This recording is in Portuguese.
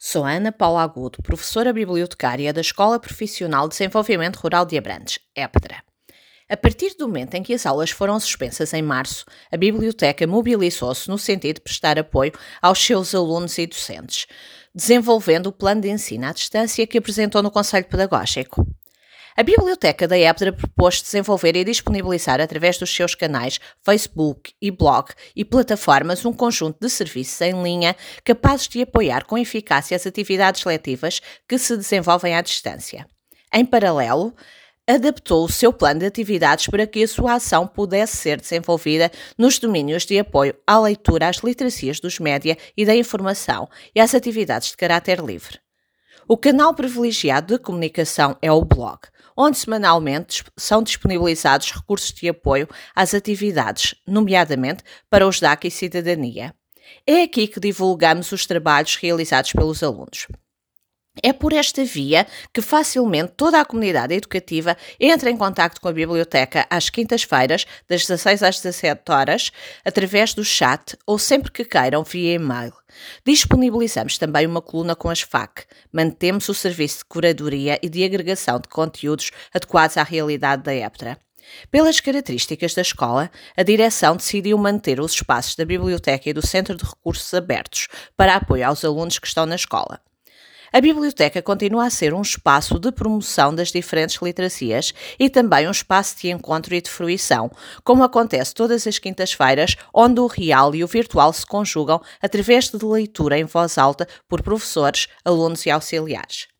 Sou Ana Paula Agudo, professora bibliotecária da Escola Profissional de Desenvolvimento Rural de Abrantes, EPDRA. A partir do momento em que as aulas foram suspensas em março, a biblioteca mobilizou-se no sentido de prestar apoio aos seus alunos e docentes, desenvolvendo o plano de ensino à distância que apresentou no Conselho Pedagógico. A Biblioteca da EPDRA propôs desenvolver e disponibilizar através dos seus canais Facebook e blog e plataformas um conjunto de serviços em linha capazes de apoiar com eficácia as atividades letivas que se desenvolvem à distância. Em paralelo, adaptou o seu plano de atividades para que a sua ação pudesse ser desenvolvida nos domínios de apoio à leitura, às literacias dos média e da informação e às atividades de caráter livre. O canal privilegiado de comunicação é o blog, onde semanalmente são disponibilizados recursos de apoio às atividades, nomeadamente para os DAC e cidadania. É aqui que divulgamos os trabalhos realizados pelos alunos. É por esta via que facilmente toda a comunidade educativa entra em contato com a biblioteca às quintas-feiras, das 16 às 17 horas, através do chat ou sempre que queiram via e-mail. Disponibilizamos também uma coluna com as FAC. Mantemos o serviço de curadoria e de agregação de conteúdos adequados à realidade da EPTRA. Pelas características da escola, a direção decidiu manter os espaços da biblioteca e do Centro de Recursos abertos para apoio aos alunos que estão na escola. A biblioteca continua a ser um espaço de promoção das diferentes literacias e também um espaço de encontro e de fruição, como acontece todas as quintas-feiras, onde o real e o virtual se conjugam através de leitura em voz alta por professores, alunos e auxiliares.